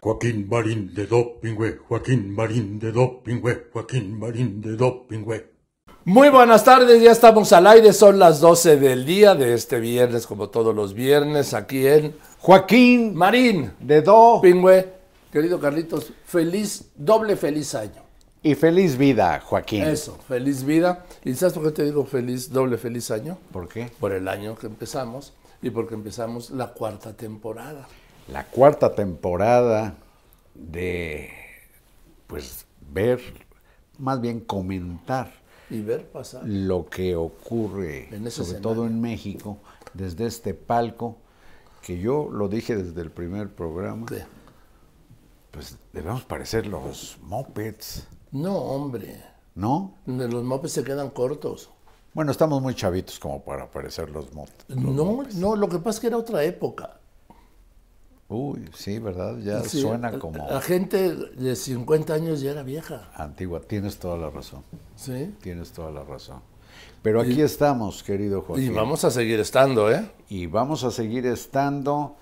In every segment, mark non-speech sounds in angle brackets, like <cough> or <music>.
Joaquín Marín de Dopingüe, Joaquín Marín de Dopingüe, Joaquín Marín de Dopingüe. Muy buenas tardes, ya estamos al aire, son las 12 del día de este viernes, como todos los viernes, aquí en Joaquín Marín de Do Pingüe. Querido Carlitos, feliz, doble feliz año. y feliz vida, Joaquín. Eso, feliz vida. ¿Y sabes por qué te digo feliz, doble feliz año? ¿Por qué? Por el año que empezamos y porque empezamos la cuarta temporada. La cuarta temporada de, pues, ver, más bien comentar Y ver pasar. lo que ocurre, En sobre escenario. todo en México, desde este palco, que yo lo dije desde el primer programa, ¿Qué? pues debemos parecer los mopeds, No, hombre. ¿no? De los mopes se quedan cortos. Bueno, estamos muy chavitos como para parecer los mopeds. No, no, lo que pasa es que era otra época. Uy, sí, ¿verdad? Ya Sí, suena como La gente de 50 años ya era vieja. antigua. Tienes toda la razón. ¿Sí? Tienes toda la razón. Pero aquí estamos, querido Joaquín. Y vamos a seguir estando, ¿eh? Y vamos a seguir estando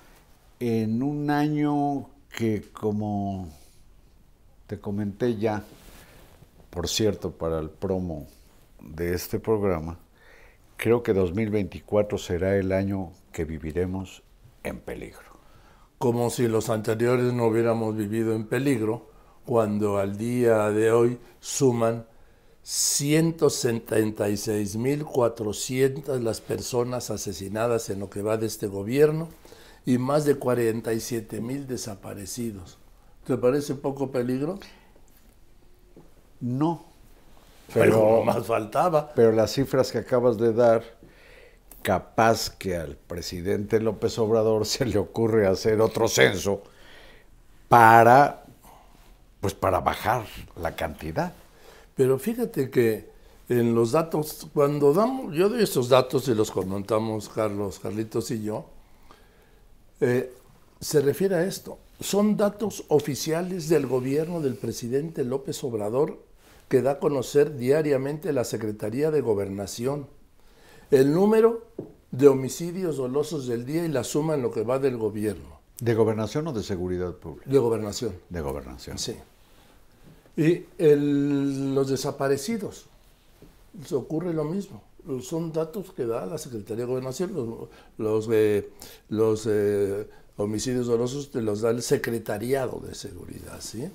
en un año que, como te comenté ya, por cierto, para el promo de este programa, creo que 2024 será el año que viviremos en peligro. Como si los anteriores no hubiéramos vivido en peligro, cuando al día de hoy suman 176.400 las personas asesinadas en lo que va de este gobierno y más de 47.000 desaparecidos. ¿Te parece poco peligro? No, Pero pero, más faltaba. pero las cifras que acabas de dar, capaz que al presidente López Obrador se le ocurre hacer otro censo para, pues para bajar la cantidad. Pero fíjate que en los datos, cuando damos, yo doy estos datos y los comentamos Carlos, Carlitos y yo, eh, se refiere a esto. Son datos oficiales del gobierno del presidente López Obrador que da a conocer diariamente la Secretaría de Gobernación. El número de homicidios dolosos del día y la suma en lo que va del gobierno, ¿De gobernación o de seguridad pública? de gobernación. De gobernación. Sí. Y el- los desaparecidos, les ocurre lo mismo. Son datos que da la Secretaría de Gobernación. Los, los, eh, los, eh, homicidios dolosos te los da el Secretariado de Seguridad, ¿sí?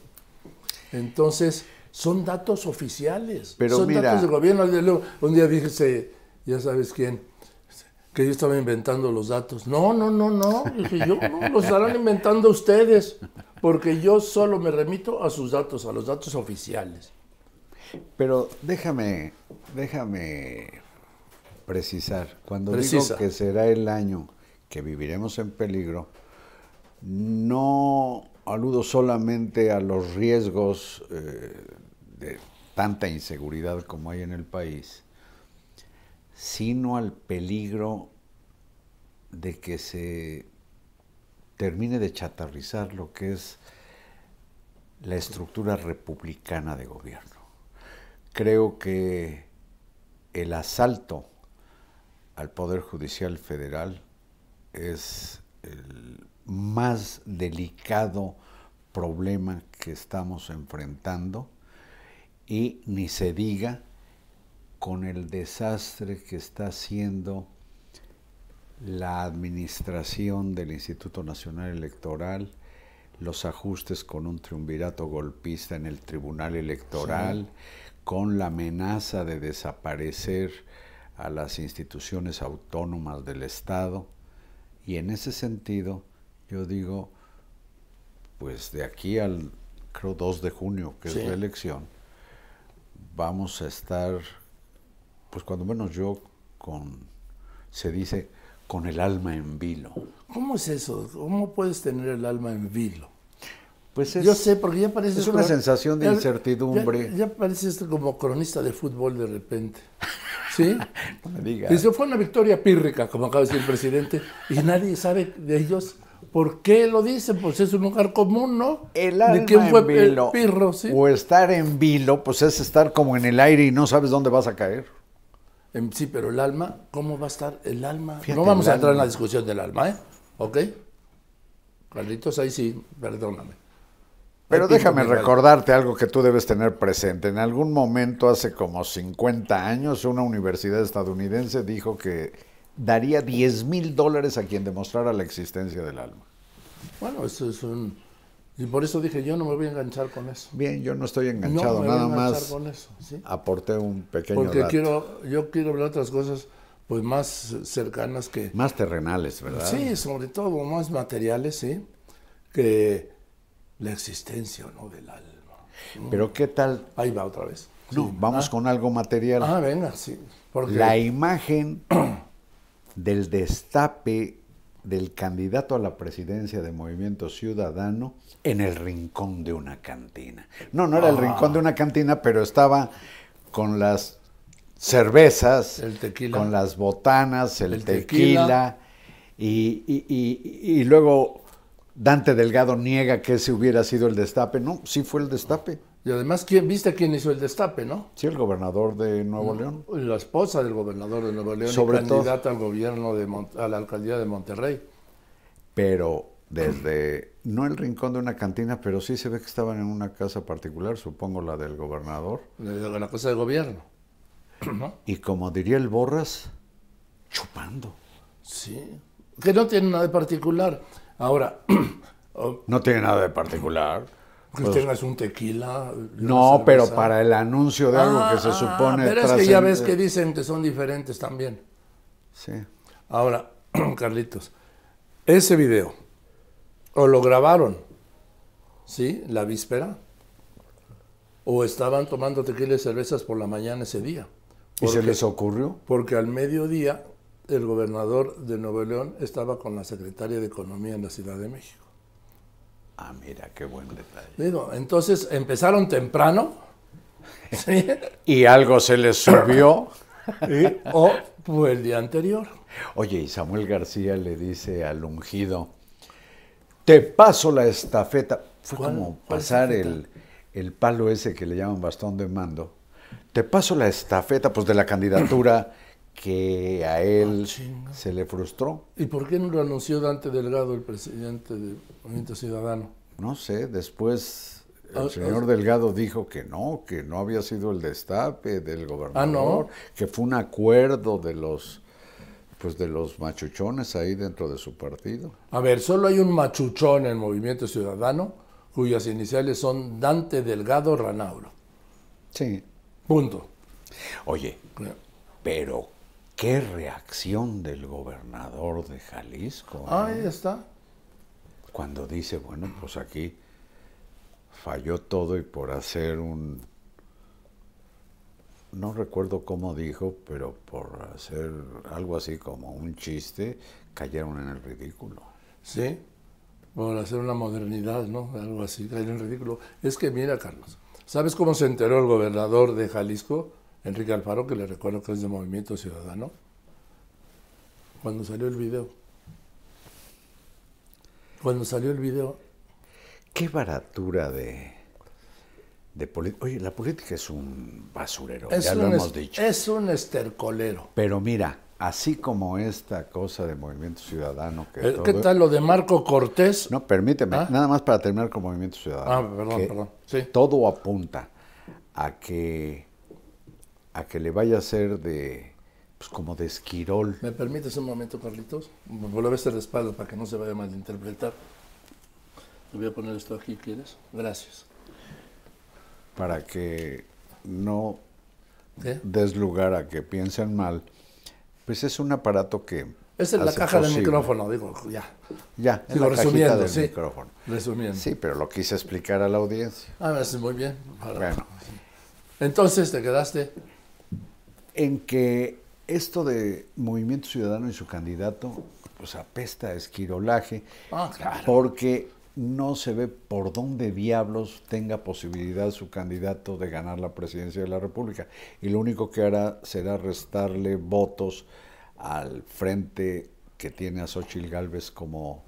Entonces, son datos oficiales. Pero son mira- datos del gobierno. Un día dije, ya sabes quién, que yo estaba inventando los datos. No, no, no, no. Dije yo, no, los estarán inventando ustedes, porque yo solo me remito a sus datos, a los datos oficiales. Pero déjame, déjame precisar. Cuando Precisa. digo que será el año que viviremos en peligro, no aludo solamente a los riesgos eh, de tanta inseguridad como hay en el país, sino al peligro de que se termine de chatarrizar lo que es la estructura republicana de gobierno. Creo que el asalto al Poder Judicial Federal es el más delicado problema que estamos enfrentando y ni se diga con el desastre que está haciendo la administración del Instituto Nacional Electoral, los ajustes con un triunvirato golpista en el Tribunal Electoral, con la amenaza de desaparecer a las instituciones autónomas del Estado. Y en ese sentido, yo digo, pues de aquí al, creo, 2 de junio, que es la elección, vamos a estar, pues cuando menos yo, con, se dice, con el alma en vilo. ¿Cómo es eso? ¿Cómo puedes tener el alma en vilo? Pues es, Yo sé, porque ya parece... es una sensación de incertidumbre. Ya, ya pareces como cronista de fútbol de repente. ¿Sí? <laughs> no me digas. Dice, fue una victoria pírrica, como acaba de decir el presidente, y nadie sabe de ellos por qué lo dicen, pues es un lugar común, ¿no? El alma ¿De quién fue en vilo, el pirro, sí? o estar en vilo, pues es estar como en el aire y no sabes dónde vas a caer. Em, Sí, pero el alma, ¿cómo va a estar el alma? Fíjate, no vamos a entrar en la discusión del alma, ¿eh? ¿Ok? Carlitos, ahí sí, perdóname. Pero Ahí déjame recordarte algo que tú debes tener presente. En algún momento, hace como 50 años, una universidad estadounidense dijo que daría 10 mil dólares a quien demostrara la existencia del alma. Bueno, eso es un... Y por eso dije, yo no me voy a enganchar con eso. Bien, yo no estoy no enganchado, me voy a nada enganchar más con eso, ¿sí? aporté un pequeño Porque dato. quiero, yo quiero de otras cosas pues más cercanas que... Más terrenales, ¿verdad? Sí, sobre todo más materiales, sí, que la existencia o no del alma. Pero ¿qué tal? Ahí va otra vez. No, Sí. vamos con algo material. Ah, venga, sí. Porque La imagen <clears throat> del destape del candidato a la presidencia de Movimiento Ciudadano en el rincón de una cantina. No, no era el rincón de una cantina, pero estaba con las cervezas, El tequila. con las botanas, el, El tequila, tequila. y, y- y- y luego Dante Delgado niega que ese hubiera sido el destape. No, sí fue el destape. Y además, ¿quién, ¿viste quién hizo el destape, no? Sí, el gobernador de Nuevo León. La esposa del gobernador de Nuevo León, y Sobre todo- candidata al gobierno de Mon- a la alcaldía de Monterrey. pero desde, <clears throat> no el rincón de una cantina, pero sí se ve que estaban en una casa particular, supongo la del gobernador. de la cosa de gobierno. <clears throat> ¿No? Y como diría el Borras, chupando. Sí. Que no tiene nada de particular. Ahora, <clears throat> No tiene nada de particular. Que Pues, tengas un tequila. y una no, pero para el anuncio de algo Ah, que se ah, supone... Pero es que ya ves que dicen que son diferentes también. Sí. Ahora, <clears throat> Carlitos, ese video, o lo grabaron, ¿sí? La víspera, o estaban tomando tequila y cervezas por la mañana ese día. ¿Y se les ocurrió? Porque al mediodía el gobernador de Nuevo León estaba con la secretaria de Economía en la Ciudad de México. Ah, mira, qué buen detalle. Digo, entonces empezaron temprano, <laughs> ¿sí? Y algo se les subió. O fue el día anterior. Oye, y Samuel García le dice al ungido, te paso la estafeta. Fue ¿Cuál- como pasar el, el palo ese que le llaman bastón de mando. Te paso la estafeta, pues de la candidatura <clears throat> que a él Ah, se le frustró. ¿Y por qué no lo anunció Dante Delgado, el presidente del Movimiento Ciudadano? No sé, después el Ah, señor ah. Delgado dijo que no, que no había sido el destape del gobernador, ¿no? que fue un acuerdo de los pues de los machuchones ahí dentro de su partido. A ver, solo hay un machuchón en el Movimiento Ciudadano cuyas iniciales son Dante Delgado Ranauro. Sí. Punto. Oye, pero qué reacción del gobernador de Jalisco ¿eh? Ahí está. cuando dice, bueno, pues aquí falló todo y por hacer un no recuerdo cómo dijo, pero por hacer algo así como un chiste, cayeron en el ridículo. ¿Sí? Por hacer una modernidad, ¿no? Algo así, caer en ridículo. Es que mira, Carlos, ¿sabes cómo se enteró el gobernador de Jalisco, Enrique Alfaro, que le recuerdo que es de Movimiento Ciudadano? Cuando salió el video. Cuando salió el video, Qué baratura de, de política. Oye, la política es un basurero, Es ya un lo hemos dicho. Es un estercolero. Pero mira, así como esta cosa de Movimiento Ciudadano que Eh, ¿Qué todo- tal lo de Marco Cortés? No, permíteme, ¿Ah? nada más para terminar con Movimiento Ciudadano. Ah, perdón, perdón. Sí. Todo apunta a que a que le vaya a ser de pues como de esquirol. ¿Me permites un momento, Carlitos? Volver este respaldo para que no se vaya a malinterpretar. Le voy a poner esto aquí, ¿quieres? Gracias. para que no ¿Qué? des lugar a que piensen mal, pues es un aparato que Esa es la hace caja del posible- micrófono, digo, ya. Ya, Digo, la resumiendo, del sí. micrófono. Resumiendo. Sí, pero lo quise explicar a la audiencia. Ah, me hace muy bien. Bueno, Entonces te quedaste. En que esto de Movimiento Ciudadano y su candidato, pues apesta a esquirolaje, Ah, claro. porque no se ve por dónde diablos tenga posibilidad su candidato de ganar la presidencia de la República. Y lo único que hará será restarle votos al frente que tiene a Xochitl Gálvez como,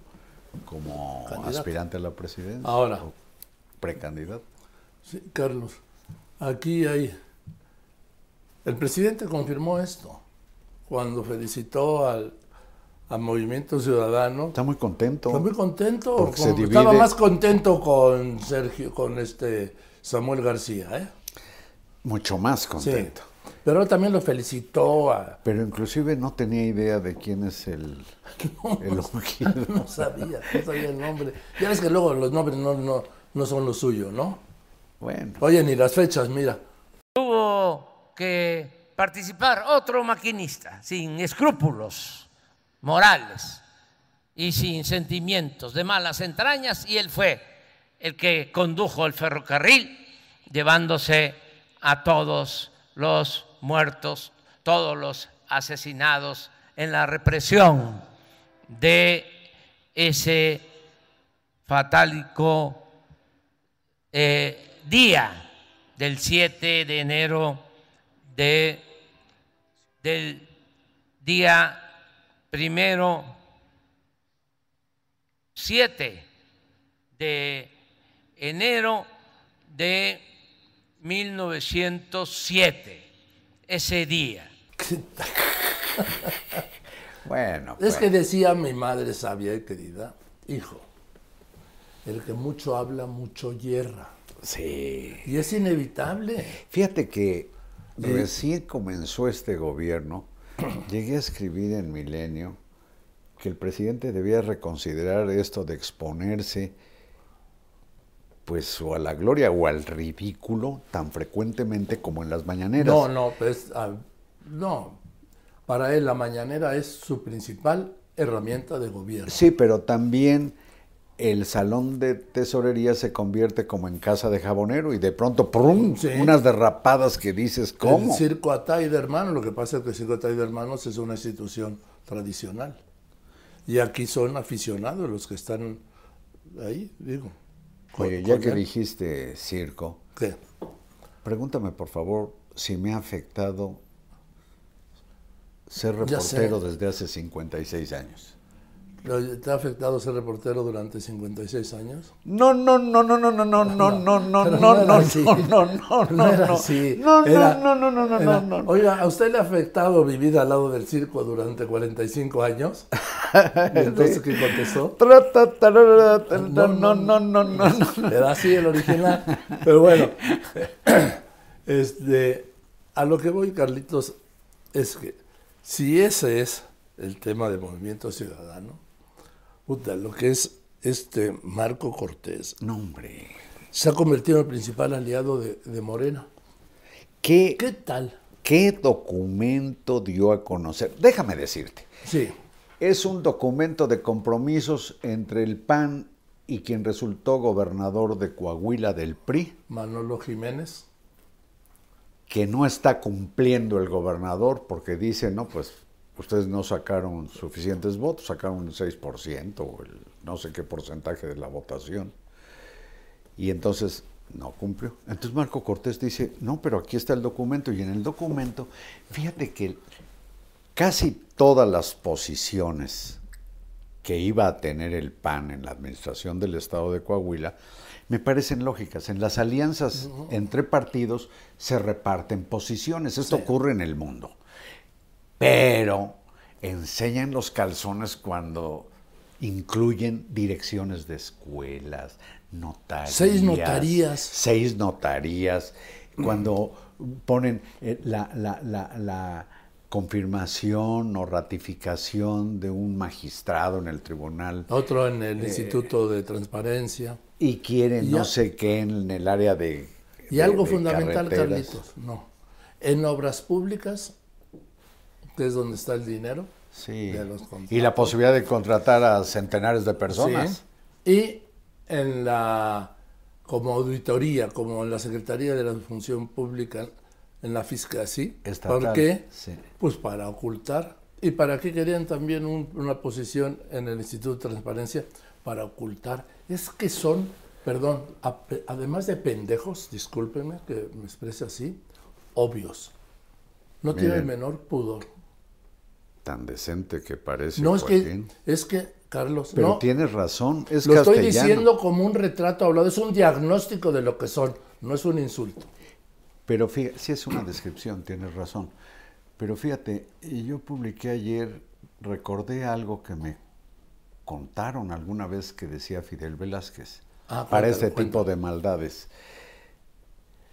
como Candidato. aspirante a la presidencia. Ahora. precandidato. Sí, Carlos, aquí hay... El presidente confirmó esto cuando felicitó al, al Movimiento Ciudadano. Está muy contento. Está muy contento. Se divide- Estaba más contento con Sergio, con este Samuel García, ¿eh? Mucho más Sí. contento. Pero también lo felicitó a... Pero inclusive no tenía idea de quién es el, <laughs> el ungido. <laughs> No sabía, no sabía el nombre. Ya ves que luego los nombres no, no, no son lo suyo, ¿no? Bueno, Oye, ni las fechas, mira. Que participar otro maquinista, sin escrúpulos morales y sin sentimientos de malas entrañas, y él fue el que condujo el ferrocarril, llevándose a todos los muertos, todos los asesinados en la represión de ese fatálico eh, día del 7 de enero de, del día primero 7 de enero de 1907, ese día. <laughs> bueno. Es pues, que decía mi madre sabia y querida, hijo, el que mucho habla, mucho hierra. Sí. Y es inevitable. Fíjate que recién comenzó este gobierno, <clears throat> llegué a escribir en Milenio que el presidente debía reconsiderar esto de exponerse pues o a la gloria o al ridículo tan frecuentemente como en las mañaneras. No, no, pues, ah, no. Para él la mañanera es su principal herramienta de gobierno. Sí, pero también el salón de tesorería se convierte como en casa de jabonero y de pronto ¡prum! Sí. unas derrapadas que dices, ¿cómo? El circo Atay de Hermanos, lo que pasa es que el circo Atay de Hermanos es una institución tradicional. Y aquí son aficionados los que están ahí, digo. con- Oye, ya que él. dijiste circo, ¿Qué? pregúntame por favor si me ha afectado ser reportero desde hace 56 años. ¿Te ha afectado ser reportero durante 56 años? No, no, no, no, no, no, no, no, no, no, no, no, no, no, no, No era no, así. no, no, Era- no, no, no, no, era- no, no. Oiga, ¿a usted le ha afectado vivir al lado del circo durante 45 años? ¿Y entonces qué contestó? No, no, no, no, no, no. Era así el original. Pero bueno, este, a lo que voy, Carlitos, es que si ese es el tema del movimiento ciudadano, puta, lo que es este Marco Cortés No, hombre. se ha convertido en el principal aliado de, de Morena. ¿Qué, ¿Qué tal? ¿Qué documento dio a conocer? Déjame decirte. Sí, Es un documento de compromisos entre el PAN y quien resultó gobernador de Coahuila del PRI, Manolo Jiménez. que no está cumpliendo el gobernador porque dice, no, pues ustedes no sacaron suficientes votos, sacaron el 6% o el no sé qué porcentaje de la votación. Y entonces no cumplió. Entonces Marco Cortés dice, no, pero aquí está el documento. Y en el documento, fíjate que casi todas las posiciones que iba a tener el PAN en la administración del Estado de Coahuila, me parecen lógicas. En las alianzas entre partidos se reparten posiciones. Esto ocurre en el mundo. Pero enseñan los calzones cuando incluyen direcciones de escuelas, notarías. Seis notarías. Seis notarías. Cuando ponen eh, la, la, la, la confirmación o ratificación de un magistrado en el tribunal Otro en el Instituto de Transparencia. y quieren no sé qué en el área de Y de- algo de fundamental, carreteras. Carlitos, no. En obras públicas, es donde está el dinero. Sí. de los contratos. Y la posibilidad de contratar a centenares de personas. Sí. Y en la, como auditoría, como en la Secretaría de la Función Pública, en la fiscalía, sí. Estatal, ¿Por qué? sí. Pues para ocultar. ¿Y para qué querían también un- una posición en el Instituto de Transparencia? Para ocultar. Es que son, perdón, además de pendejos, discúlpenme que me exprese así, obvios. No tiene el Miren. menor pudor. Tan decente que parece. No es que, es que, Carlos, Pero no, tienes razón, es lo estoy diciendo como un retrato hablado, es un diagnóstico de lo que son, no es un insulto. Pero fíjate, sí es una descripción, tienes razón. Pero fíjate, y yo publiqué ayer, recordé algo que me contaron alguna vez que decía Fidel Velázquez Ah, para este tipo de maldades.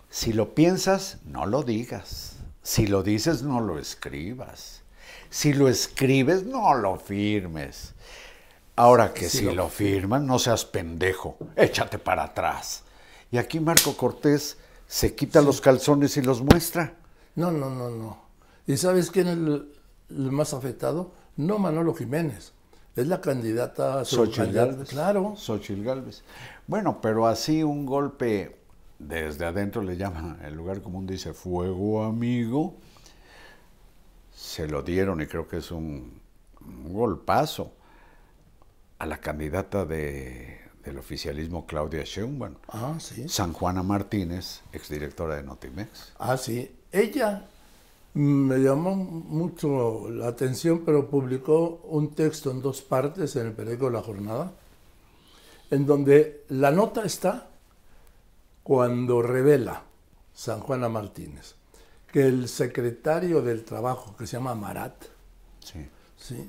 Si lo piensas, no lo digas. Si lo dices, no lo escribas. Si lo escribes, no lo firmes. Ahora que si lo lo firmas, no seas pendejo, échate para atrás. Y aquí Marco Cortés se quita los calzones y los muestra. No, no, no, no. ¿Y sabes quién es el, el más afectado? No Manolo Jiménez, es la candidata Xochitl Gálvez. Claro, Xochitl Gálvez. Bueno, pero así un golpe desde adentro le llama, el lugar común dice fuego amigo, se lo dieron y creo que es un, un golpazo a la candidata de, del oficialismo Claudia Sheinbaum, ah, sí. San Juana Martínez, exdirectora de Notimex. Ah, sí. Ella mm, me llamó mucho la atención, pero publicó un texto en dos partes en el periódico La Jornada, en donde la nota está cuando revela San Juana Martínez que el secretario del Trabajo, que se llama Marat, Sí. ¿sí?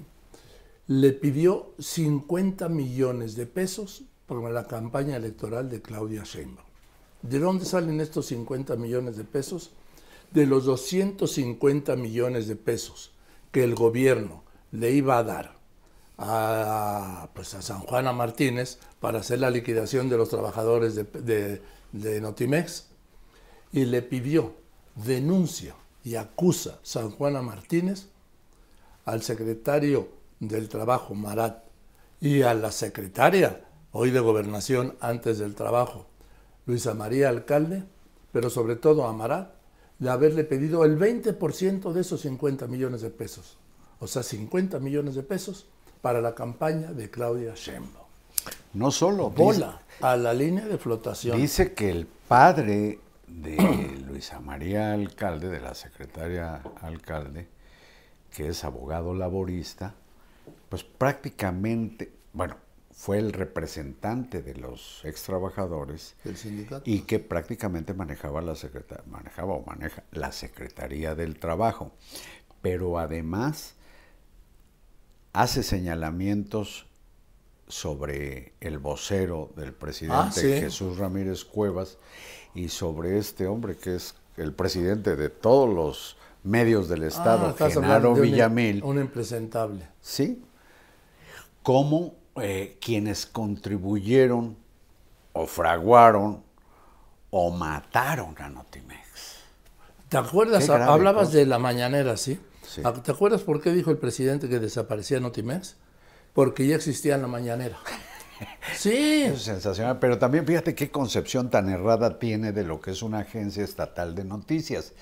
le pidió 50 millones de pesos para la campaña electoral de Claudia Sheinbaum. ¿De dónde salen estos 50 millones de pesos? De los 250 millones de pesos que el gobierno le iba a dar a, pues a San Juana Martínez para hacer la liquidación de los trabajadores de, de- de Notimex y le pidió, denuncia y acusa San Juana Martínez al secretario del Trabajo, Marat, y a la secretaria, hoy de Gobernación, antes del trabajo, Luisa María Alcalde, pero sobre todo a Marat, de haberle pedido el 20% de esos 50 millones de pesos. O sea, 50 millones de pesos para la campaña de Claudia Sheinbaum. No solo. Bola a la línea de flotación. Dice que el padre de <clears throat> Luisa María Alcalde, de la secretaria Alcalde, que es abogado laborista, pues prácticamente, bueno, fue el representante de los ex trabajadores y que prácticamente manejaba la secretaría, manejaba o maneja la Secretaría del Trabajo. Pero además hace señalamientos sobre el vocero del presidente Ah, sí. Jesús Ramírez Cuevas y sobre este hombre que es el presidente de todos los medios del Estado, Ah, Genaro de un- Villamil. Un impresentable. Sí. Cómo eh, quienes contribuyeron o fraguaron o mataron a Notimex. ¿Te acuerdas? Grave Hablabas cosa. de la mañanera, ¿sí? Sí. Ah, ¿Te acuerdas por qué dijo el presidente que desaparecía Notimex? Porque ya existía en la mañanera. Sí, Eso es sensacional, pero también fíjate qué concepción tan errada tiene de lo que es una agencia estatal de noticias.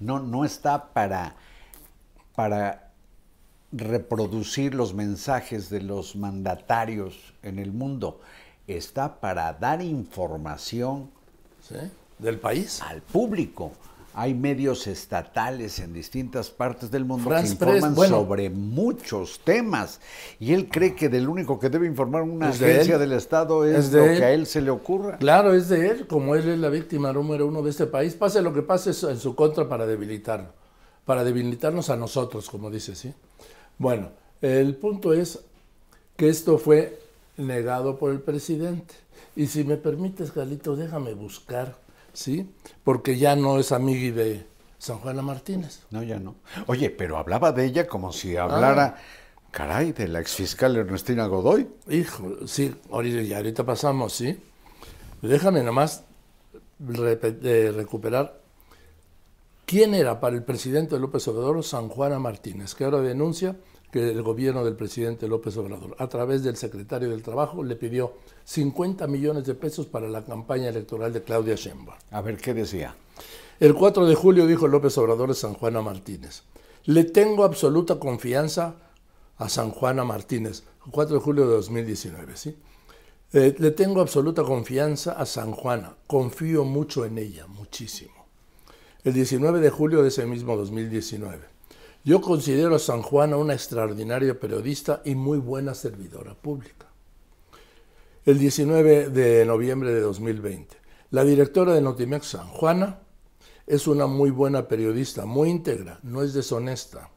No, no está para, para reproducir los mensajes de los mandatarios en el mundo, está para dar información sí, del país. al público, hay medios estatales en distintas partes del mundo France que informan Press, bueno. sobre muchos temas. Y él cree que del único que debe informar una Es de agencia él. del Estado es, Es de lo él. que a él se le ocurra. Claro, es de él, como él es la víctima número uno de este país, pase lo que pase es en su contra para debilitarlo, para debilitarnos a nosotros, como dice, ¿sí? Bueno, el punto es que esto fue negado por el presidente. Y si me permites, Carlitos, déjame buscar, ¿sí? Porque ya no es amigui de San Juana Martínez. No, ya no. Oye, pero hablaba de ella como si hablara, caray, de la exfiscal Ernestina Godoy. Hijo, sí, ahorita, ahorita pasamos, ¿sí? Déjame nomás recuperar quién era para el presidente López Obrador San Juana Martínez, que ahora denuncia que el gobierno del presidente López Obrador, a través del secretario del Trabajo, le pidió 50 millones de pesos para la campaña electoral de Claudia Sheinbaum. A ver, ¿qué decía? El 4 de julio dijo López Obrador a San Juana Martínez, le tengo absoluta confianza a San Juana Martínez, 4 de julio de 2019, ¿sí? Eh, le tengo absoluta confianza a San Juana, confío mucho en ella, muchísimo. El 19 de julio de ese mismo 2019, yo considero a San Juana una extraordinaria periodista y muy buena servidora pública. El 19 de noviembre de 2020, la directora de Notimex San Juana es una muy buena periodista, muy íntegra, no es deshonesta.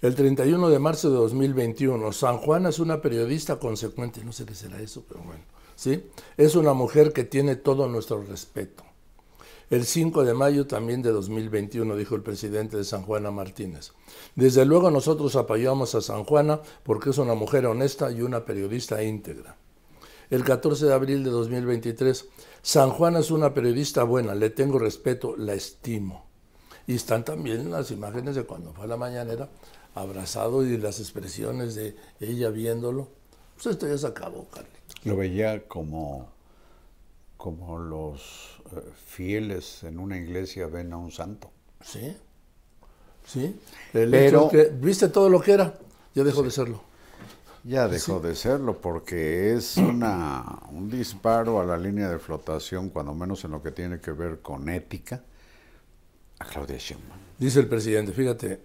El 31 de marzo de 2021, San Juana es una periodista consecuente, no sé qué será eso, pero bueno, ¿sí? Es una mujer que tiene todo nuestro respeto. El 5 de mayo también de 2021, dijo el presidente de San Juana Martínez. Desde luego nosotros apoyamos a San Juana porque es una mujer honesta y una periodista íntegra. El 14 de abril de 2023, San Juana es una periodista buena, le tengo respeto, la estimo. Y están también las imágenes de cuando fue a la mañanera, abrazado y las expresiones de ella viéndolo. Pues esto ya se acabó, Carly. Lo veía como, como los fieles en una iglesia ven a un santo. Sí, sí. El Pero- hecho es que, ¿Viste todo lo que era? Ya dejó de serlo. Ya dejó de serlo porque es una, un disparo a la línea de flotación, cuando menos en lo que tiene que ver con ética, a Claudia Sheinbaum. Dice el presidente, fíjate,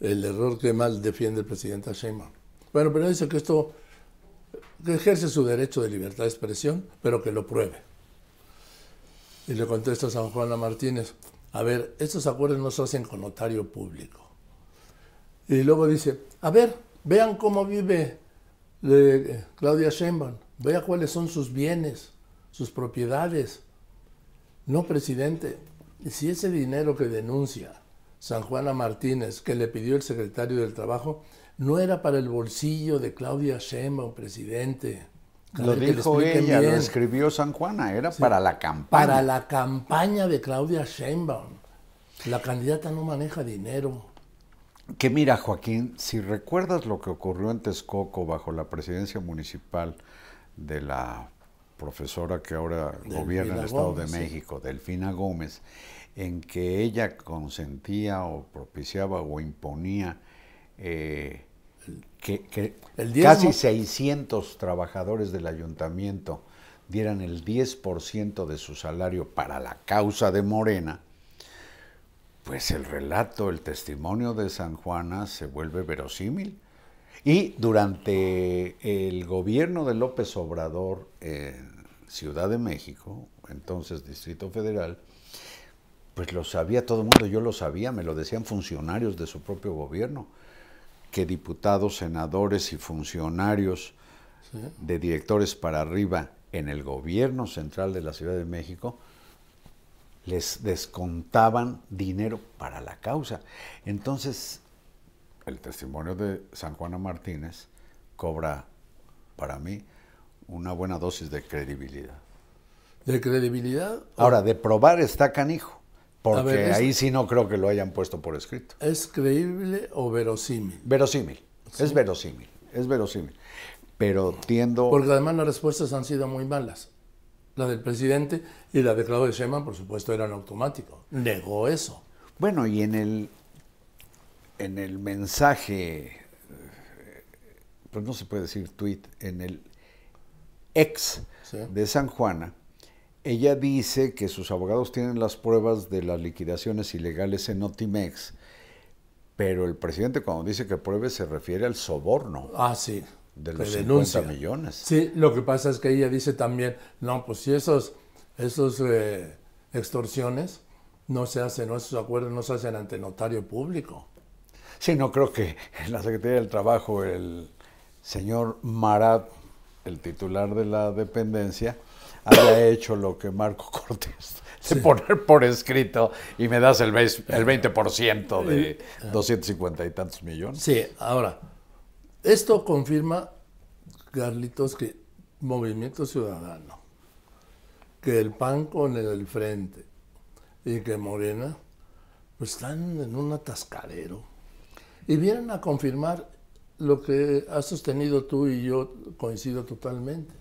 el error que más defiende el presidente Sheinbaum. Bueno, pero dice que esto, que ejerce su derecho de libertad de expresión, pero que lo pruebe. Y le contesta San Juana Martínez, a ver, estos acuerdos no se hacen con notario público. Y luego dice, a ver, vean cómo vive eh, Claudia Sheinbaum, vea cuáles son sus bienes, sus propiedades. No, presidente, si ese dinero que denuncia San Juana Martínez, que le pidió el secretario del Trabajo, no era para el bolsillo de Claudia Sheinbaum, presidente. A Lo dijo ella, lo escribió San Juana, era para la campaña. Para la campaña de Claudia Sheinbaum. La candidata no maneja dinero. Que mira, Joaquín, si recuerdas lo que ocurrió en Texcoco bajo la presidencia municipal de la profesora que ahora Delfina gobierna el Estado Gómez, de sí. México, Delfina Gómez, en que ella consentía o propiciaba o imponía eh, que, que El diezmo. casi 600 trabajadores del ayuntamiento dieran el 10% de su salario para la causa de Morena, pues el relato, el testimonio de San Juana se vuelve verosímil. Y durante el gobierno de López Obrador en Ciudad de México, entonces Distrito Federal, pues lo sabía todo el mundo, yo lo sabía, me lo decían funcionarios de su propio gobierno, que diputados, senadores y funcionarios de directores para arriba en el gobierno central de la Ciudad de México les descontaban dinero para la causa. Entonces, el testimonio de San Juana Martínez cobra para mí una buena dosis de credibilidad. ¿De credibilidad? Ahora, de probar está canijo, porque A ver, es- ahí sí no creo que lo hayan puesto por escrito. ¿Es creíble o verosímil? Verosímil, es verosímil, es verosímil. Pero tiendo... Porque además las respuestas han sido muy malas. La del presidente y la de Claudio Sheinbaum, por supuesto, eran automáticos. Negó eso. Bueno, y en el, en el mensaje, pues no se puede decir tweet, en el ex Sí. de San Juana, ella dice que sus abogados tienen las pruebas de las liquidaciones ilegales en Notimex, pero el presidente cuando dice que pruebe se refiere al soborno Ah, sí. de los 50 denuncia. millones. Sí, lo que pasa es que ella dice también, no, pues si esos, esos eh, extorsiones no se hacen, o esos acuerdos no se hacen ante notario público. Sí, no creo que en <laughs> la Secretaría del Trabajo el señor Marat, el titular de la dependencia, haya hecho lo que Marco <laughs> Cortés, de poner por escrito y me das el, veis- el 20% de 250 y tantos millones. Sí, ahora, esto confirma, Carlitos, que Movimiento Ciudadano, que el PAN con el frente y que Morena, pues están en un atascadero. Y vienen a confirmar lo que has sostenido tú y yo coincido totalmente.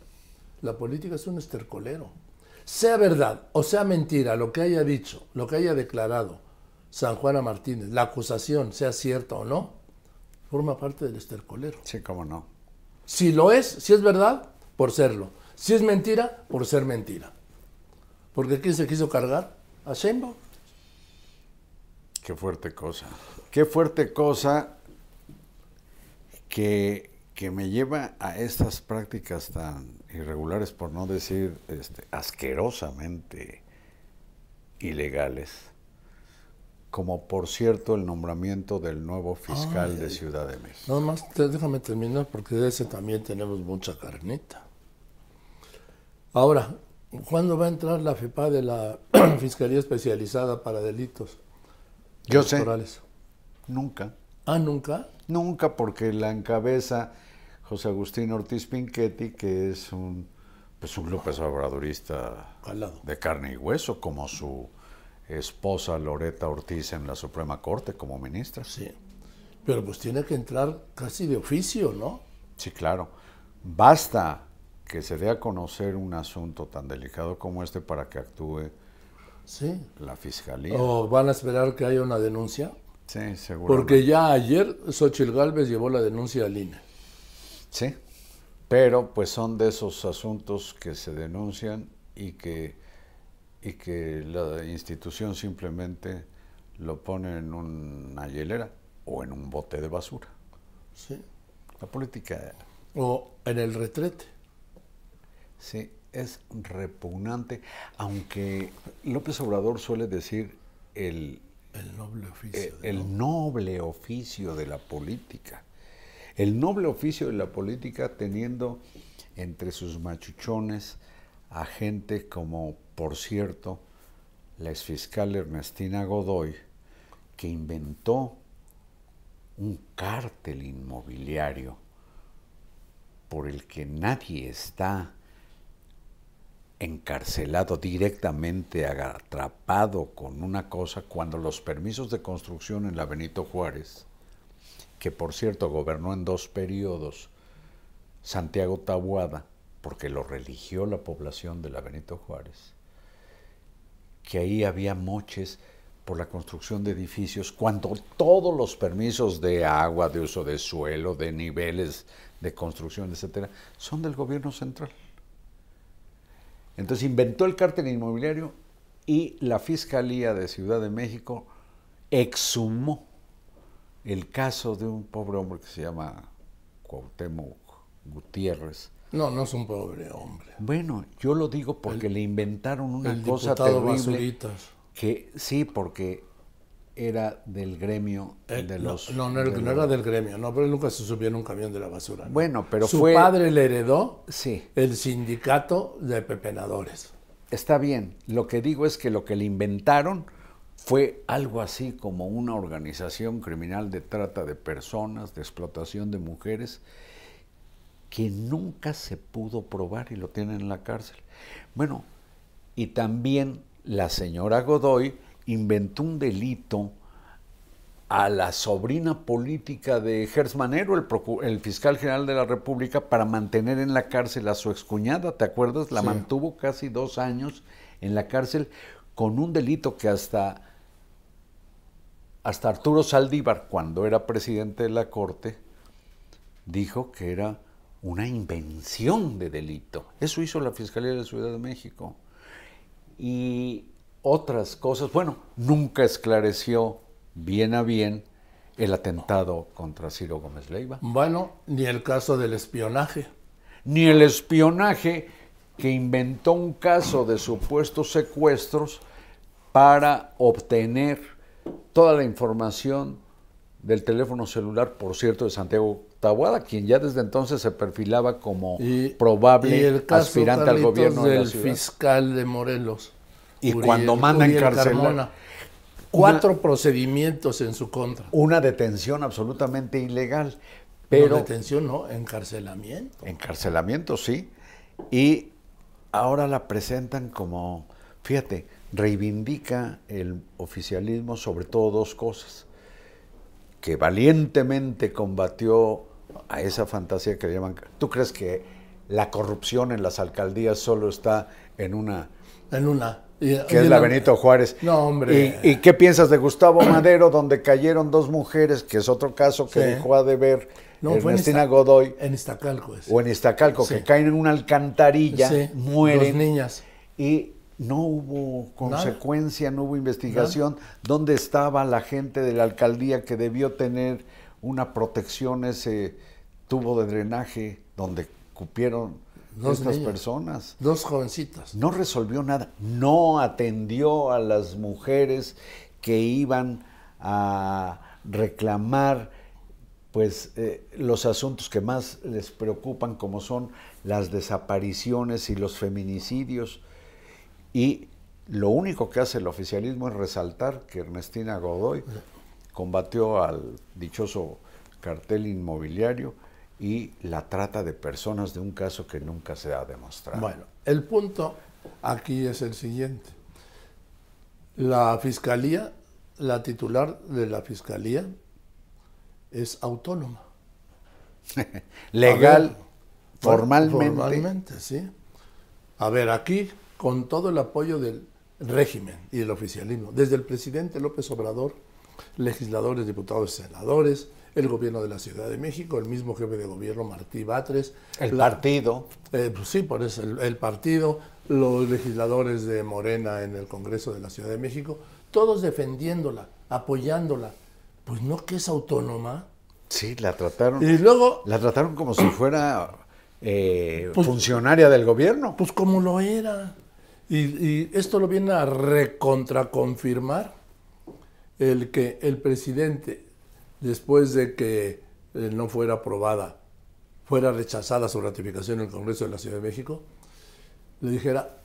La política es un estercolero. Sea verdad o sea mentira lo que haya dicho, lo que haya declarado San Juana Martínez, la acusación, sea cierta o no, forma parte del estercolero. Sí, cómo no. Si lo es, si es verdad, por serlo. Si es mentira, por ser mentira. Porque ¿quién se quiso cargar? A Sheinbaum. Qué fuerte cosa. Qué fuerte cosa que, que me lleva a estas prácticas tan irregulares, por no decir este, asquerosamente ilegales, como por cierto el nombramiento del nuevo fiscal de Ciudad de México. Nada más te- déjame terminar porque de ese también tenemos mucha carnita. Ahora, ¿cuándo va a entrar la FEPA de la <clears throat> Fiscalía Especializada para Delitos Yo sé, Electorales? nunca, Ah, nunca. nunca porque la encabeza José Agustín Ortiz Pinchetti, que es un, pues un López Obradorista de carne y hueso, como su esposa Loreta Ortiz en la Suprema Corte como ministra. Sí. Pero pues tiene que entrar casi de oficio, ¿no? Sí, claro. Basta que se dé a conocer un asunto tan delicado como este para que actúe Sí. la fiscalía. ¿O van a esperar que haya una denuncia? Sí, seguro. Porque ya ayer Xochitl Gálvez llevó la denuncia al INE. Sí, pero pues son de esos asuntos que se denuncian y que, y que la institución simplemente lo pone en una hielera o en un bote de basura. Sí. La política, O en el retrete. sí, es repugnante, aunque López Obrador suele decir el, El noble oficio. eh, el noble oficio de la política. El noble oficio de la política teniendo entre sus machuchones a gente como, por cierto, la exfiscal Ernestina Godoy, que inventó un cártel inmobiliario por el que nadie está encarcelado directamente, atrapado con una cosa, cuando los permisos de construcción en la Benito Juárez, que por cierto gobernó en dos periodos, Santiago Tabuada, porque lo religió la población de la Benito Juárez, que ahí había moches por la construcción de edificios, cuando todos los permisos de agua, de uso de suelo, de niveles de construcción, etcétera, son del gobierno central. Entonces inventó el cártel inmobiliario y la Fiscalía de Ciudad de México exhumó el caso de un pobre hombre que se llama Cuauhtémoc Gutiérrez. No, no es un pobre hombre. Bueno, yo lo digo porque le inventaron una el cosa terrible Basuritas. que sí, porque era del gremio Eh, de los no, no, era- de no los- era del gremio, no, pero nunca se subió en un camión de la basura. ¿no? Bueno, pero Su fue- padre le heredó Sí. el sindicato de pepenadores. Está bien. Lo que digo es que lo que le inventaron fue algo así como una organización criminal de trata de personas, de explotación de mujeres, que nunca se pudo probar y lo tienen en la cárcel. Bueno, y también la señora Godoy inventó un delito a la sobrina política de Gers Manero, el, el fiscal general de la República, para mantener en la cárcel a su excuñada, ¿te acuerdas? La Sí. mantuvo casi dos años en la cárcel con un delito que hasta, hasta Arturo Saldívar, cuando era presidente de la Corte, dijo que era una invención de delito. Eso hizo la Fiscalía de la Ciudad de México. y otras cosas. Bueno, nunca esclareció bien a bien el atentado contra Ciro Gómez Leiva. Bueno, ni el caso del espionaje. Ni el espionaje que inventó un caso de supuestos secuestros para obtener toda la información del teléfono celular, por cierto, de Santiago Tabuada, quien ya desde entonces se perfilaba como Y- probable y el caso, aspirante al Carlitos, gobierno de la del fiscal de Morelos. Y cuando manda encarcelar-. Cuatro procedimientos en su contra. Una detención absolutamente ilegal, Pero pero detención no, encarcelamiento. encarcelamiento sí, y ahora la presentan como, fíjate, reivindica el oficialismo sobre todo dos cosas, que valientemente combatió a esa fantasía que le llaman, ¿tú crees que la corrupción en las alcaldías solo está en una En una. Y- que es la Benito Juárez. No, hombre. ¿Y, y qué piensas de Gustavo Madero, donde cayeron dos mujeres, que es otro caso que Sí. dejó a deber No, en Ernestina Godoy, En Iztacalco es. o en Iztacalco, Sí. que caen en una alcantarilla, Sí, mueren, Dos niñas. y no hubo consecuencia, no hubo investigación. ¿Dónde estaba la gente de la alcaldía que debió tener una protección, ese tubo de drenaje donde cupieron Dos estas personas? Dos jovencitas. no resolvió nada, no atendió a las mujeres que iban a reclamar pues eh, los asuntos que más les preocupan como son las desapariciones y los feminicidios y lo único que hace el oficialismo es resaltar que Ernestina Godoy combatió al dichoso cartel inmobiliario y la trata de personas de un caso que nunca se ha demostrado. Bueno, el punto aquí es el siguiente. La fiscalía, la titular de la fiscalía es autónoma. <laughs> legal, ver, formalmente. Formalmente, sí. A ver, aquí, con todo el apoyo del régimen y del oficialismo, desde el presidente López Obrador, legisladores, diputados, senadores, el gobierno de la Ciudad de México, el mismo jefe de gobierno Martí Batres, El la- partido. eh, pues sí, por eso el, el partido, los legisladores de Morena en el Congreso de la Ciudad de México, todos defendiéndola, apoyándola. Pues no que es autónoma. Sí, la trataron. Y luego, La trataron como si fuera eh, Pues- funcionaria del gobierno. pues como lo era. Y, y esto lo viene a recontraconfirmar el que el presidente, después de que eh, no fuera aprobada, fuera rechazada su ratificación en el Congreso de la Ciudad de México, le dijera,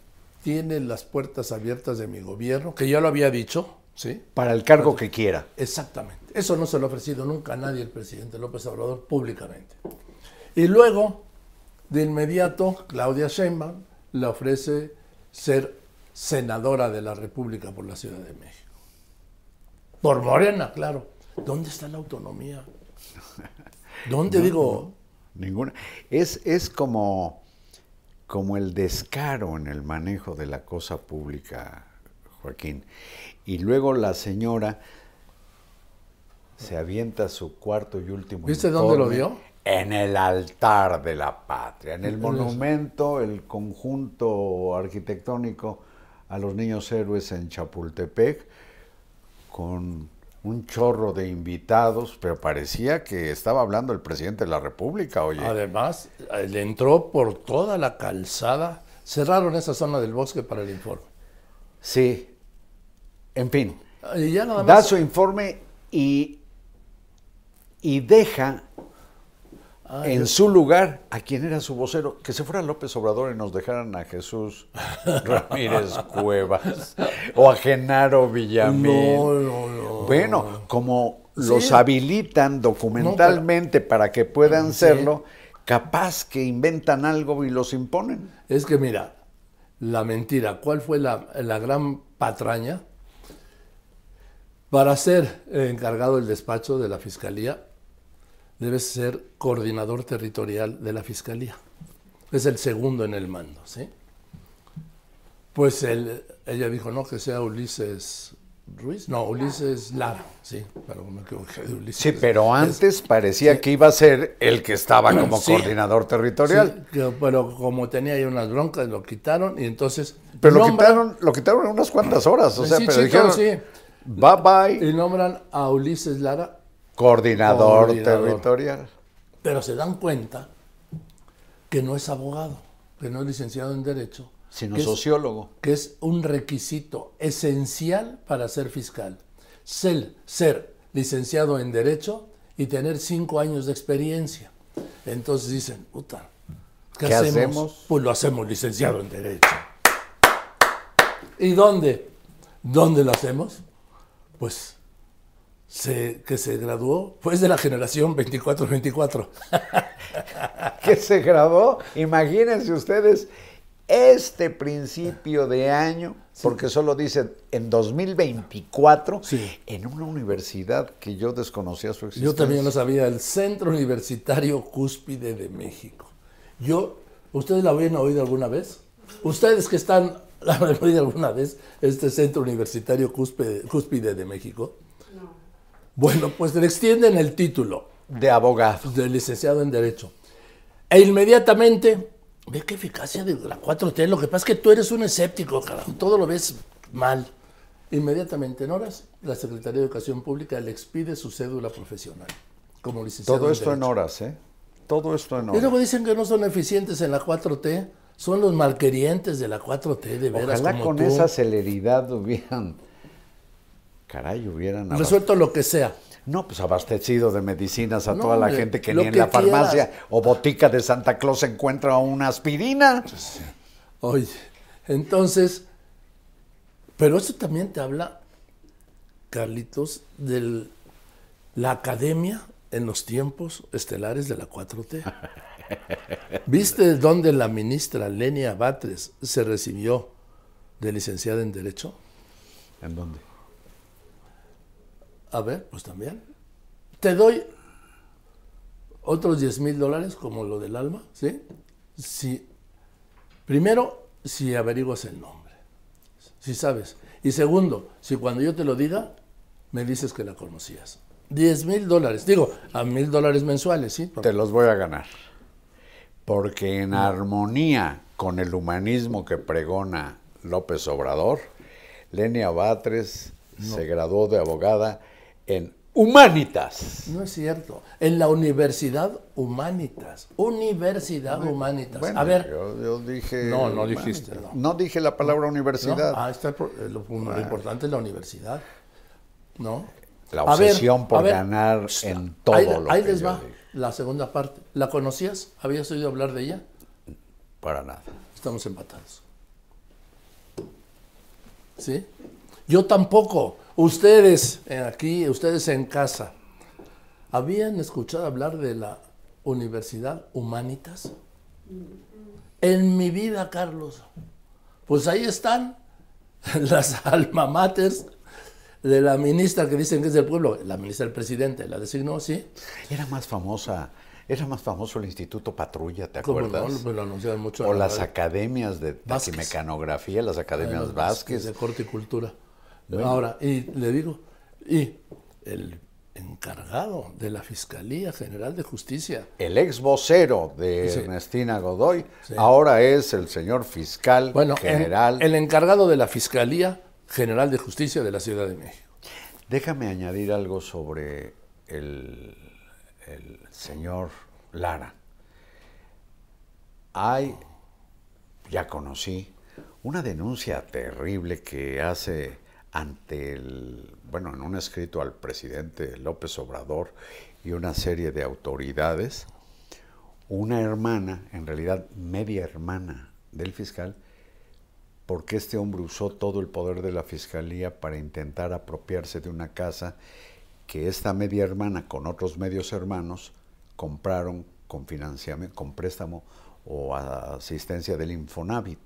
tiene las puertas abiertas de mi gobierno, que ya lo había dicho, ¿sí? Para el cargo que quiera. Exactamente. Eso no se lo ha ofrecido nunca a nadie el presidente López Obrador públicamente. Y luego, de inmediato, Claudia Sheinbaum le ofrece ser senadora de la República por la Ciudad de México. Por Morena, claro. ¿Dónde está la autonomía? <laughs> ¿Dónde digo? Ninguna. Es, es como, como el descaro en el manejo de la cosa pública, Joaquín. Y luego la señora se avienta su cuarto y último. ¿Viste dónde lo dio? En el altar de la patria, en el En el- monumento, el conjunto arquitectónico a los niños héroes en Chapultepec, con un chorro de invitados, pero parecía que estaba hablando el presidente de la República, oye. Además, eh, le entró por toda la calzada. Cerraron esa zona del bosque para el informe. Sí. En fin, Y ya nada da su informe y, y deja Ah, en su lugar a quien era su vocero, que se fuera López Obrador y nos dejaran a Jesús <laughs> Ramírez Cuevas o a Genaro Villamil. No, no, no. Bueno, como Sí. los habilitan documentalmente para que puedan Sí. serlo, capaz que inventan algo y los imponen. Es que mira, la mentira, ¿cuál fue la, la gran patraña? Para ser eh, encargado del despacho de la fiscalía, debes ser coordinador territorial de la fiscalía. Es el segundo en el mando, ¿sí? Pues él- ella dijo, no, que sea Ulises Ruiz, no, Ulises Lara, sí, pero me equivoqué de Ulises. Sí, pero Es- antes parecía que iba a ser el que estaba como Sí. coordinador territorial. Sí, que- pero como tenía ahí unas broncas, lo quitaron y entonces. Pero lo quitaron, lo quitaron en unas cuantas horas, o sea, Sí, pero dijeron, sí. bye bye, Y nombran a Ulises Lara, coordinador, Coordinador. territorial. pero se dan cuenta que no es abogado, que no es licenciado en Derecho, Sino que es- sociólogo. que es un requisito esencial para ser fiscal. Ser, ser licenciado en Derecho y tener cinco años de experiencia. Entonces dicen, puta, ¿qué, ¿Qué hacemos? hacemos? Pues lo hacemos licenciado en Derecho. ¿Y dónde? ¿Dónde lo hacemos? Pues se, que se graduó, pues de la generación 24-24. <laughs> que se grabó, imagínense ustedes, este principio de año, porque solo dice en 2024, Sí. en una universidad que yo desconocía su existencia. Yo también no sabía, el Centro Universitario Cúspide de México. Yo, ¿ustedes la habían oído alguna vez? Ustedes que están, <laughs> ¿la habrán oído alguna vez este Centro Universitario Cúspide, Cúspide de México? Bueno, pues le extienden el título De abogado. de licenciado en Derecho. E inmediatamente, ve qué eficacia de la 4T, lo que pasa es que tú eres un escéptico, carajo, todo lo ves mal. Inmediatamente en horas, la Secretaría de Educación Pública le expide su cédula profesional como licenciado Todo esto en horas, ¿eh? Todo esto en Y horas. luego dicen que no son eficientes en la 4T, son los malquerientes de la 4T, de veras. Ojalá como con tú. esa celeridad hubieran, caray, hubieran Resuelto lo que sea. No, pues abastecido de medicinas a No, toda la gente que ni en la farmacia quieras. o botica de Santa Claus encuentra una aspirina. Oye, entonces, pero eso también te habla, Carlitos, de la academia en los tiempos estelares de la 4T. <laughs> ¿Viste dónde la ministra Lenia Batres se recibió de licenciada en Derecho? ¿En dónde? A ver, pues también. Te doy otros 10 mil dólares como lo del alma, ¿sí? Si, primero, si averiguas el nombre, si sabes. Y segundo, si cuando yo te lo diga, me dices que la conocías. 10 mil dólares, digo, a mil dólares mensuales, ¿sí? Te los voy a ganar. Porque en armonía con el humanismo que pregona López Obrador, Lenia Batres se graduó de abogada en Humanitas. No es cierto. En la Universidad Humanitas. Universidad Humanitas. Bueno, a ver, Yo, yo dije. No, no dijiste, no. No dije la palabra ¿no? universidad. Ah, está eh, lo, lo importante es la universidad. ¿No? La ver, obsesión por ganar en todo ahí, lo ahí que les yo va la segunda parte. ¿La conocías? ¿Habías oído hablar de ella? Para nada. Estamos empatados. ¿Sí? Yo tampoco. Ustedes eh, aquí, ustedes en casa, ¿habían escuchado hablar de la Universidad Humanitas? En mi vida, Carlos. Pues ahí están <laughs> las alma maters de la ministra que dicen que es del pueblo. La ministra del presidente la designó, ¿sí? Era más famosa, era más famoso el Instituto Patrulla, ¿te acuerdas? no, pues lo anunciaron mucho. o las academias de Vázquez. taquimecanografía, las academias Vázquez. De corte Ahora, y le digo, y el encargado de la Fiscalía General de Justicia, El ex vocero de Sí. Ernestina Godoy Sí. ahora es el señor fiscal bueno, general. el encargado de la Fiscalía General de Justicia de la Ciudad de México. Déjame añadir algo sobre el, el señor Lara. Hay, ya conocí, una denuncia terrible que hace ante el, bueno, en un escrito al presidente López Obrador y una serie de autoridades, una hermana, en realidad media hermana del fiscal, porque este hombre usó todo el poder de la fiscalía para intentar apropiarse de una casa que esta media hermana con otros medios hermanos compraron con financiamiento, con préstamo o asistencia del Infonavit.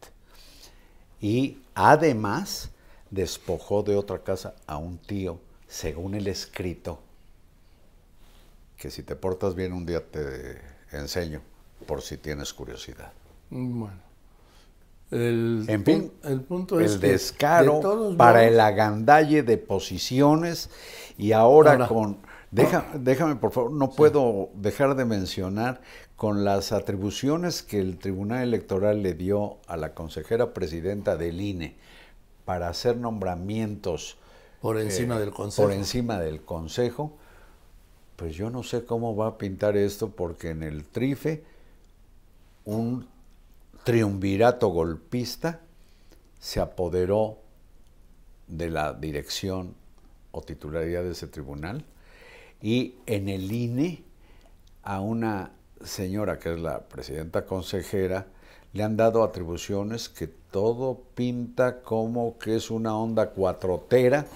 Y además despojó de otra casa a un tío, según el escrito, que si te portas bien un día te enseño, por si tienes curiosidad. Bueno, El, En fin, el punto es el que, de descaro para modos, el agandalle de posiciones y ahora, Ahora. con deja- déjame por favor no puedo dejar de mencionar con las atribuciones que el Tribunal Electoral le dio a la consejera presidenta del INE para hacer nombramientos por encima del Consejo. por encima del Consejo, pues yo no sé cómo va a pintar esto porque en el trife un triunvirato golpista se apoderó de la dirección o titularidad de ese tribunal y en el INE a una señora que es la presidenta consejera le han dado atribuciones que todo pinta como que es una onda cuatrotera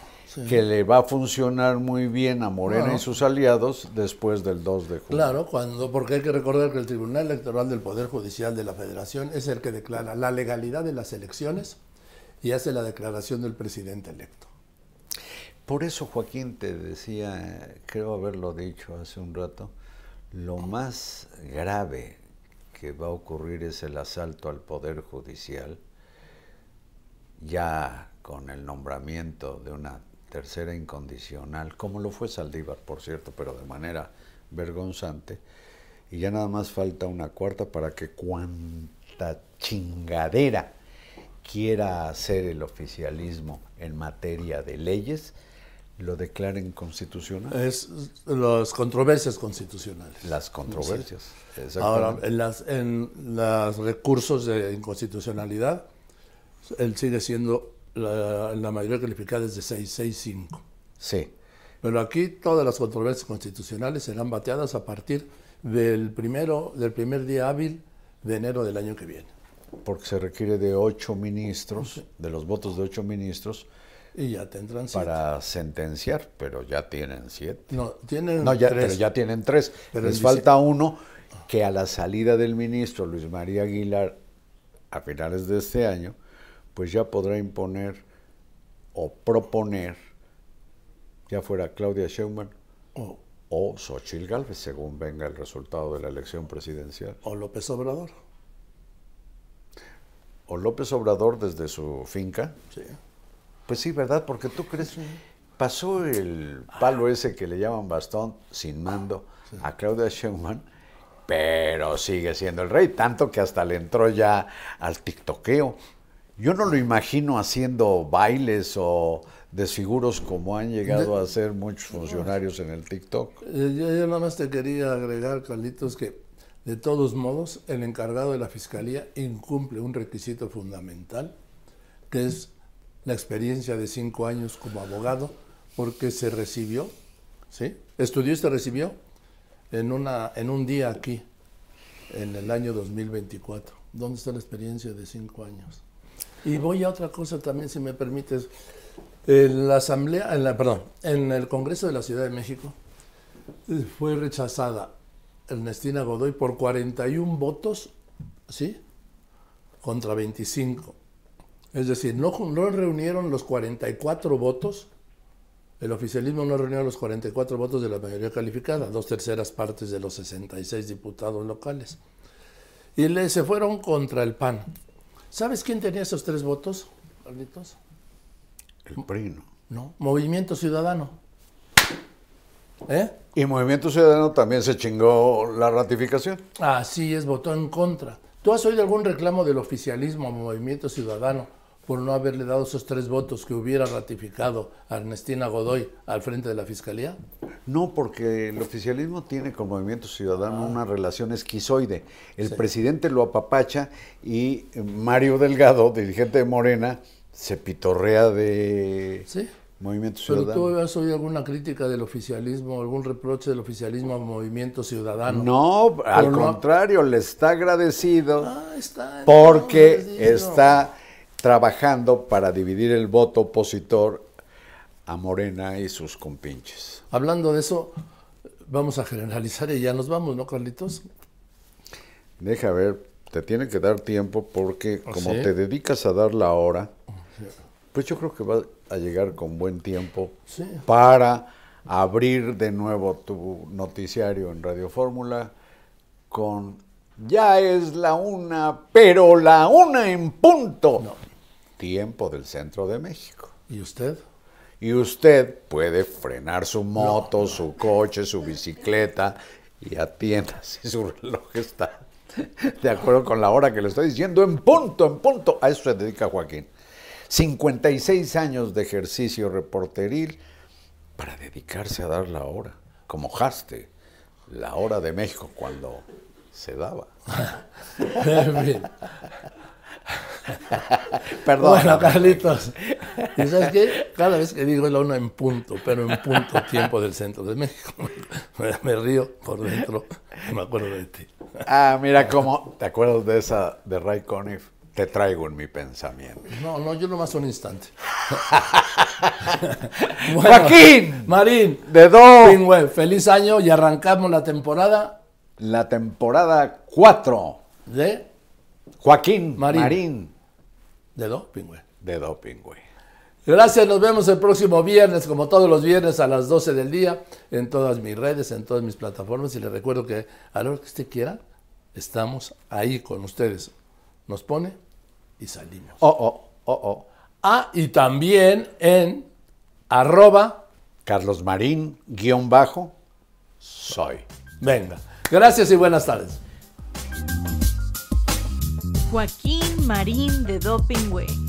que le va a funcionar muy bien a Morena y sus aliados después del 2 de julio. Claro, cuando, porque hay que recordar que el Tribunal Electoral del Poder Judicial de la Federación es el que declara la legalidad de las elecciones y hace la declaración del presidente electo. Por eso, Joaquín, te decía, creo haberlo dicho hace un rato, lo más grave que va a ocurrir es el asalto al Poder Judicial, ya con el nombramiento de una tercera incondicional, como lo fue Saldívar, por cierto, pero de manera vergonzante, y ya nada más falta una cuarta para que cuanta chingadera quiera hacer el oficialismo en materia de leyes, lo declaren constitucional. Es las controversias constitucionales. Las controversias. Ahora, exactamente. en los en los recursos de inconstitucionalidad, él sigue siendo la, la mayoría calificada es de 665. Sí. Pero aquí todas las controversias constitucionales serán bateadas a partir del primero del primer día hábil de enero del año que viene. porque se requiere de ocho ministros, de los votos de ocho ministros, Y ya tendrán siete. para sentenciar, pero ya tienen siete. No, tienen No, ya, tres. pero ya tienen tres. Pero Les falta uno que a la salida del ministro Luis María Aguilar, a finales de este año, pues ya podrá imponer o proponer, ya fuera Claudia Sheinbaum O, o Xochitl Gálvez, según venga el resultado de la elección presidencial. o López Obrador. O López Obrador desde su finca, Sí. Pues sí, ¿verdad? Porque tú crees, pasó el palo ese que le llaman bastón sin mando a Claudia Sheinbaum, pero sigue siendo el rey, tanto que hasta le entró ya al tiktokeo. Yo no lo imagino haciendo bailes o desfiguros como han llegado a hacer muchos funcionarios en el TikTok. Eh, Yo, yo nada más te quería agregar, Carlitos, que de todos modos el encargado de la Fiscalía incumple un requisito fundamental, que es la experiencia de cinco años como abogado, porque se recibió, ¿sí? Estudió y se recibió en, una, en un día aquí, en el año 2024. ¿Dónde está la experiencia de cinco años? Y voy a otra cosa también, si me permites. En la Asamblea, en la, perdón, en el Congreso de la Ciudad de México, eh, fue rechazada Ernestina Godoy por 41 votos, ¿sí? Contra 25. Es decir, no, no reunieron los 44 votos, el oficialismo no reunió los 44 votos de la mayoría calificada, dos terceras partes de los 66 diputados locales. Y le, se fueron contra el PAN. ¿Sabes quién tenía esos tres votos, Carlitos? El PRI, ¿no? No, Movimiento Ciudadano. ¿Eh? Y Movimiento Ciudadano también se chingó la ratificación. Así es, votó en contra. ¿Tú has oído algún reclamo del oficialismo a Movimiento Ciudadano por no haberle dado esos tres votos que hubiera ratificado a Ernestina Godoy al frente de la Fiscalía? No, porque el oficialismo tiene con Movimiento Ciudadano una relación esquizoide. El presidente lo apapacha y Mario Delgado, dirigente de Morena, se pitorrea de Sí. Movimiento ¿Pero tú Ciudadano. has oído alguna crítica del oficialismo, algún reproche del oficialismo a Movimiento Ciudadano? No, al contrario, le está agradecido Ah, está. porque está trabajando para dividir el voto opositor a Morena y sus compinches. Hablando de eso, vamos a generalizar y ya nos vamos, ¿no, Carlitos? Deja ver, te tiene que dar tiempo porque ¿Ah, como sí? te dedicas a dar la hora, pues yo creo que va a llegar con buen tiempo Sí. para abrir de nuevo tu noticiario en Radio Fórmula con Ya es la una, pero la una en punto. Tiempo del centro de México. ¿Y usted? Y usted puede frenar su moto, su coche, su bicicleta y atienda si su reloj está de acuerdo con la hora que le estoy diciendo, en punto, en punto. A eso se dedica Joaquín. 56 años de ejercicio reporteril para dedicarse a dar la hora, como Haste, la hora de México cuando se daba. <laughs> <laughs> Perdón. Bueno, Carlitos. <laughs> ¿Y sabes qué? Cada vez que digo la una en punto, pero en punto tiempo del centro de México, <laughs> me, me río por dentro y me acuerdo de ti. Ah, mira cómo, ¿te acuerdas de esa de Ray Conniff? Te traigo en mi pensamiento. No, no, yo nomás un instante. Joaquín. Marín. De Do. Pingüe, feliz año y arrancamos la temporada La temporada 4. de, Joaquín Marín. Marín, de Do Pingüe. de Doping, güey. Gracias, nos vemos el próximo viernes, como todos los viernes a las 12 del día, en todas mis redes, en todas mis plataformas. Y les recuerdo que a la hora que usted quiera, estamos ahí con ustedes. Nos pone y salimos. Oh, oh, oh, oh. Ah, y también en arroba, Carlos Marín, guion bajo, soy. venga. Gracias y buenas tardes. Joaquín Marín de Dopingüe.